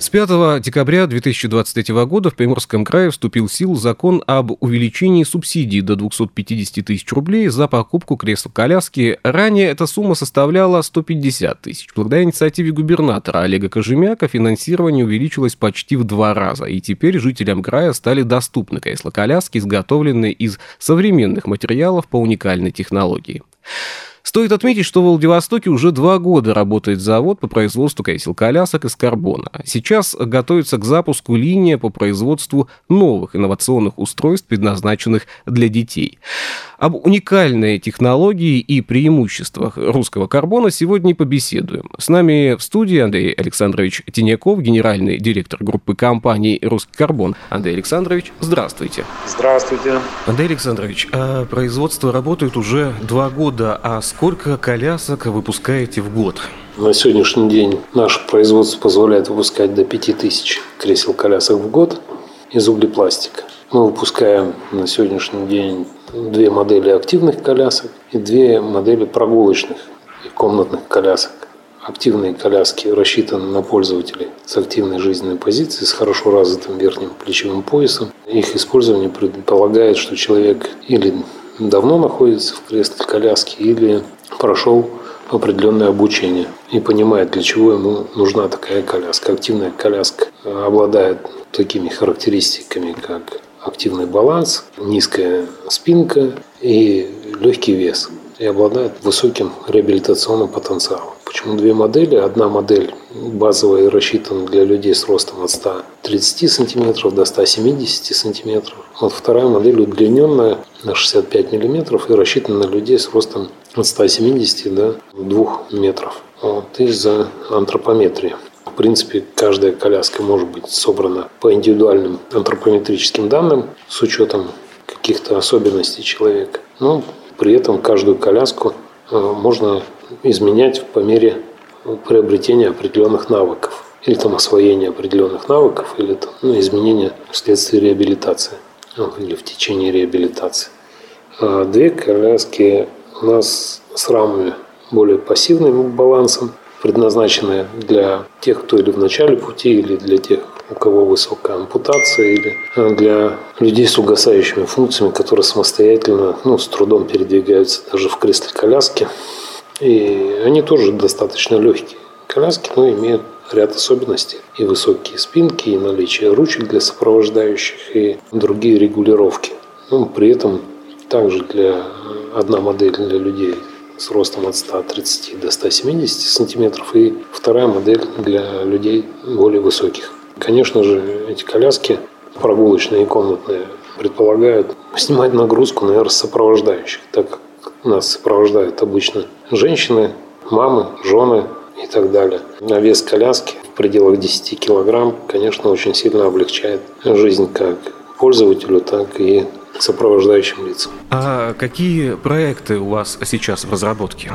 С 5 декабря 2023 года в Приморском крае вступил в силу закон об увеличении субсидий до 250 тысяч рублей за покупку кресла-коляски. Ранее эта сумма составляла 150 тысяч. Благодаря инициативе губернатора Олега Кожемяка финансирование увеличилось почти в два раза, и теперь жителям края стали доступны кресла-коляски, изготовленные из современных материалов по уникальной технологии. Стоит отметить, что в Владивостоке уже два года работает завод по производству кресел-колясок из карбона. Сейчас готовится к запуску линия по производству новых инновационных устройств, предназначенных для детей. Об уникальной технологии и преимуществах русского карбона сегодня побеседуем. С нами в студии Андрей Александрович Тиняков, генеральный директор группы компаний «Русский карбон». Андрей Александрович, здравствуйте. Здравствуйте. Андрей Александрович, а производство работает уже два года, а сколько колясок выпускаете в год? На сегодняшний день наше производство позволяет выпускать до 5000 кресел-колясок в год из углепластика. Мы выпускаем на сегодняшний день две модели активных колясок и две модели прогулочных и комнатных колясок. Активные коляски рассчитаны на пользователей с активной жизненной позицией, с хорошо развитым верхним плечевым поясом. Их использование предполагает, что человек или давно находится в кресле коляски, или прошел определенное обучение и понимает, для чего ему нужна такая коляска. Активная коляска обладает такими характеристиками, как активный баланс, низкая спинка и легкий вес. И обладает высоким реабилитационным потенциалом. Почему две модели? Одна модель базовая рассчитана для людей с ростом от 130 сантиметров до 170 сантиметров. Вот вторая модель удлиненная на 65 миллиметров и рассчитана на людей с ростом от 170 до 2 метров. Вот, из-за антропометрии принципе, каждая коляска может быть собрана по индивидуальным антропометрическим данным с учетом каких-то особенностей человека. Но при этом каждую коляску э, можно изменять по мере приобретения определенных навыков или там освоения определенных навыков, или там, ну, изменения вследствие реабилитации ну, или в течение реабилитации. А две коляски у нас с рамами более пассивным балансом, предназначенные для тех, кто или в начале пути, или для тех, у кого высокая ампутация, или э, для людей с угасающими функциями, которые самостоятельно, ну, с трудом передвигаются даже в кресле коляски. И они тоже достаточно легкие коляски, но имеют ряд особенностей. И высокие спинки, и наличие ручек для сопровождающих, и другие регулировки. Ну, при этом также для одна модель для людей с ростом от 130 до 170 сантиметров и вторая модель для людей более высоких. Конечно же, эти коляски прогулочные и комнатные предполагают снимать нагрузку, наверное, сопровождающих, так как нас сопровождают обычно женщины, мамы, жены и так далее. А вес коляски в пределах 10 килограмм, конечно, очень сильно облегчает жизнь как пользователю, так и сопровождающим лицам. А какие проекты у вас сейчас в разработке?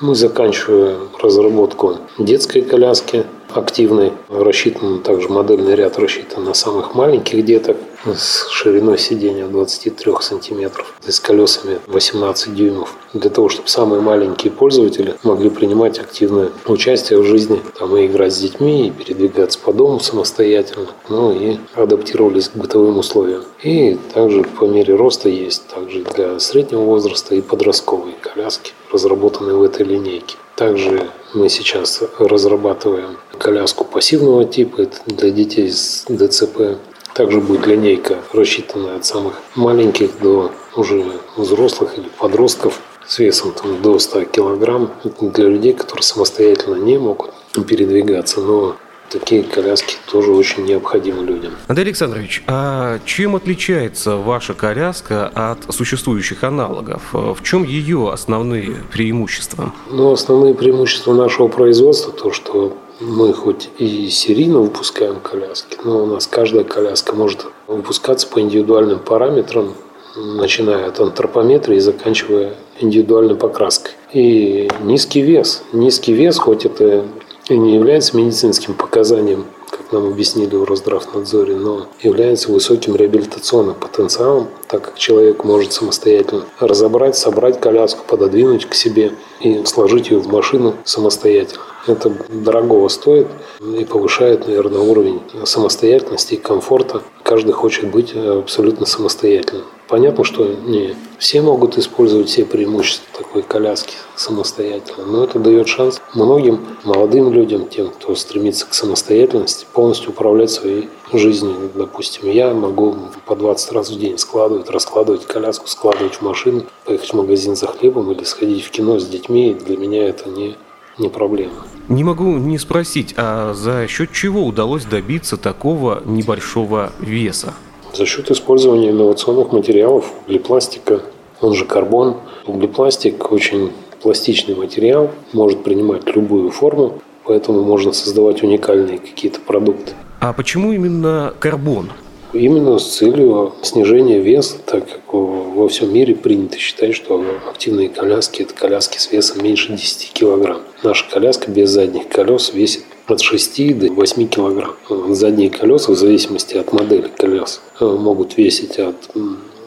Мы заканчиваем разработку детской коляски активной. Рассчитан также модельный ряд рассчитан на самых маленьких деток с шириной сидения 23 сантиметров и с колесами 18 дюймов. Для того, чтобы самые маленькие пользователи могли принимать активное участие в жизни, там и играть с детьми, и передвигаться по дому самостоятельно, ну и адаптировались к бытовым условиям. И также по мере роста есть также для среднего возраста и подростковые коляски, разработанные в этой линейке. Также мы сейчас разрабатываем коляску пассивного типа для детей с ДЦП. Также будет линейка, рассчитанная от самых маленьких до уже взрослых или подростков с весом там, до 100 килограмм. Для людей, которые самостоятельно не могут передвигаться, но такие коляски тоже очень необходимы людям. Андрей Александрович, а чем отличается ваша коляска от существующих аналогов? В чем ее основные преимущества? Ну, основные преимущества нашего производства то, что мы хоть и серийно выпускаем коляски, но у нас каждая коляска может выпускаться по индивидуальным параметрам, начиная от антропометрии и заканчивая индивидуальной покраской. И низкий вес. Низкий вес, хоть это и не является медицинским показанием, как нам объяснили в Росздравнадзоре, но является высоким реабилитационным потенциалом, так как человек может самостоятельно разобрать, собрать коляску, пододвинуть к себе и сложить ее в машину самостоятельно. Это дорогого стоит и повышает, наверное, уровень самостоятельности и комфорта. Каждый хочет быть абсолютно самостоятельным. Понятно, что не все могут использовать все преимущества такой коляски самостоятельно, но это дает шанс многим молодым людям, тем, кто стремится к самостоятельности, полностью управлять своей жизнью. Допустим, я могу по 20 раз в день складывать, раскладывать коляску, складывать в машину, поехать в магазин за хлебом или сходить в кино с детьми. Для меня это не, не проблема. Не могу не спросить, а за счет чего удалось добиться такого небольшого веса? За счет использования инновационных материалов, углепластика, он же карбон. Углепластик очень пластичный материал, может принимать любую форму, поэтому можно создавать уникальные какие-то продукты. А почему именно карбон? Именно с целью снижения веса, так как во всем мире принято считать, что активные коляски – это коляски с весом меньше 10 килограмм. Наша коляска без задних колес весит от 6 до 8 килограмм. Задние колеса, в зависимости от модели колес, э, могут весить от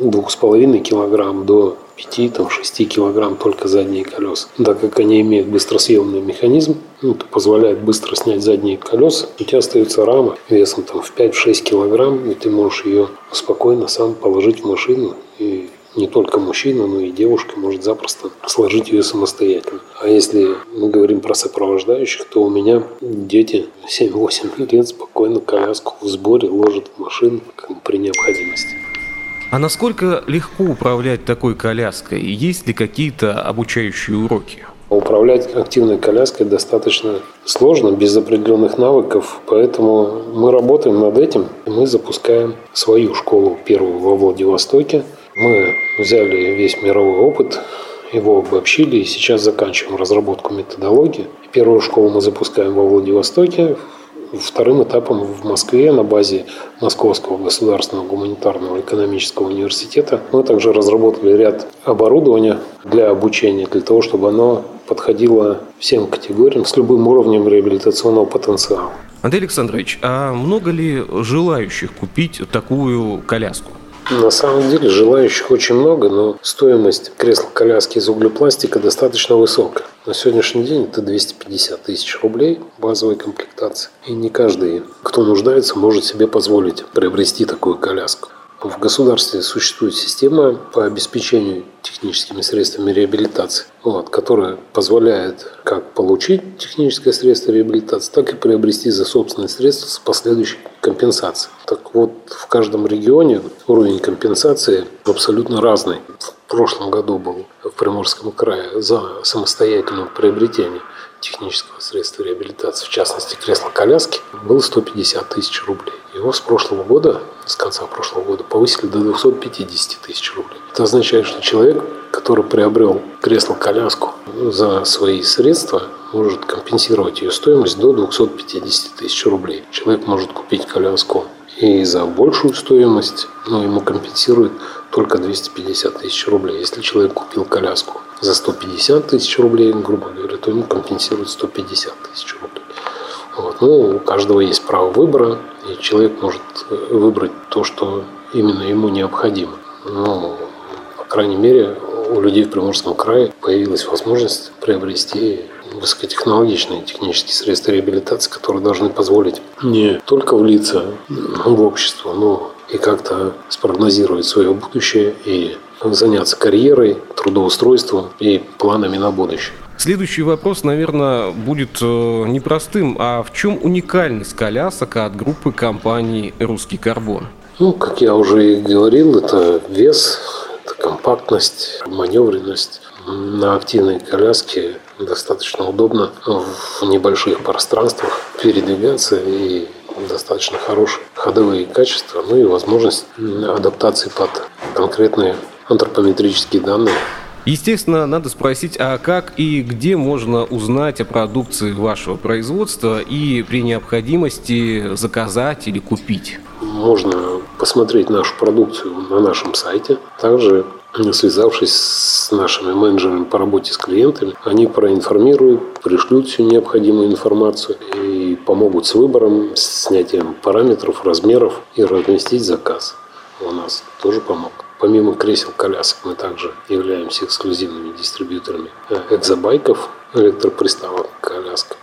2,5 килограмм до 5-6 килограмм только задние колеса. Так как они имеют быстросъемный механизм, ну, это позволяет быстро снять задние колеса, у тебя остается рама весом там, в 5-6 килограмм, и ты можешь ее спокойно сам положить в машину и не только мужчина, но и девушка может запросто сложить ее самостоятельно. А если мы говорим про сопровождающих, то у меня дети 7-8 лет спокойно коляску в сборе ложат в машину как при необходимости. А насколько легко управлять такой коляской? Есть ли какие-то обучающие уроки? Управлять активной коляской достаточно сложно, без определенных навыков, поэтому мы работаем над этим. Мы запускаем свою школу первую во Владивостоке – мы взяли весь мировой опыт, его обобщили и сейчас заканчиваем разработку методологии. Первую школу мы запускаем во Владивостоке, вторым этапом в Москве на базе Московского государственного гуманитарного экономического университета мы также разработали ряд оборудования для обучения, для того, чтобы оно подходило всем категориям с любым уровнем реабилитационного потенциала. Андрей Александрович, а много ли желающих купить такую коляску? На самом деле желающих очень много, но стоимость кресла-коляски из углепластика достаточно высокая. На сегодняшний день это 250 тысяч рублей базовой комплектации. И не каждый, кто нуждается, может себе позволить приобрести такую коляску. В государстве существует система по обеспечению техническими средствами реабилитации, вот, которая позволяет как получить техническое средство реабилитации, так и приобрести за собственные средства с последующей компенсацией. Так вот, в каждом регионе уровень компенсации абсолютно разный. В прошлом году был в Приморском крае за самостоятельное приобретение технического средства реабилитации, в частности кресло-коляски, было 150 тысяч рублей. Его с прошлого года, с конца прошлого года, повысили до 250 тысяч рублей. Это означает, что человек, который приобрел кресло-коляску за свои средства, может компенсировать ее стоимость до 250 тысяч рублей. Человек может купить коляску и за большую стоимость, но ему компенсируют только 250 тысяч рублей. Если человек купил коляску за 150 тысяч рублей, грубо говоря, то ему компенсируют 150 тысяч рублей. Вот. Ну, у каждого есть право выбора, и человек может э, выбрать то, что именно ему необходимо. Но, по крайней мере, у людей в Приморском крае появилась возможность приобрести высокотехнологичные технические средства реабилитации, которые должны позволить не только влиться в общество, но и как-то спрогнозировать свое будущее и заняться карьерой, трудоустройством и планами на будущее. Следующий вопрос, наверное, будет э, непростым. А в чем уникальность колясок от группы компаний «Русский карбон»? Ну, как я уже и говорил, это вес, это компактность, маневренность. На активной коляске достаточно удобно в небольших пространствах передвигаться и достаточно хорошие ходовые качества, ну и возможность адаптации под конкретные антропометрические данные. Естественно, надо спросить, а как и где можно узнать о продукции вашего производства и при необходимости заказать или купить? Можно посмотреть нашу продукцию на нашем сайте. Также связавшись с нашими менеджерами по работе с клиентами, они проинформируют, пришлют всю необходимую информацию и помогут с выбором, снятием параметров, размеров и разместить заказ. У нас тоже помогут Помимо кресел-колясок мы также являемся эксклюзивными дистрибьюторами э, экзобайков, электроприставок к коляскам.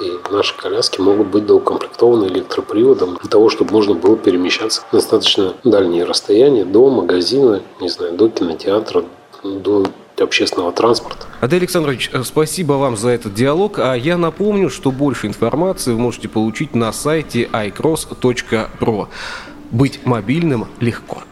И наши коляски могут быть доукомплектованы электроприводом для того, чтобы можно было перемещаться достаточно дальние расстояния до магазина, не знаю, до кинотеатра, до общественного транспорта. Адель Александрович, э, спасибо вам за этот диалог. А я напомню, что больше информации вы можете получить на сайте iCross.pro. Быть мобильным легко.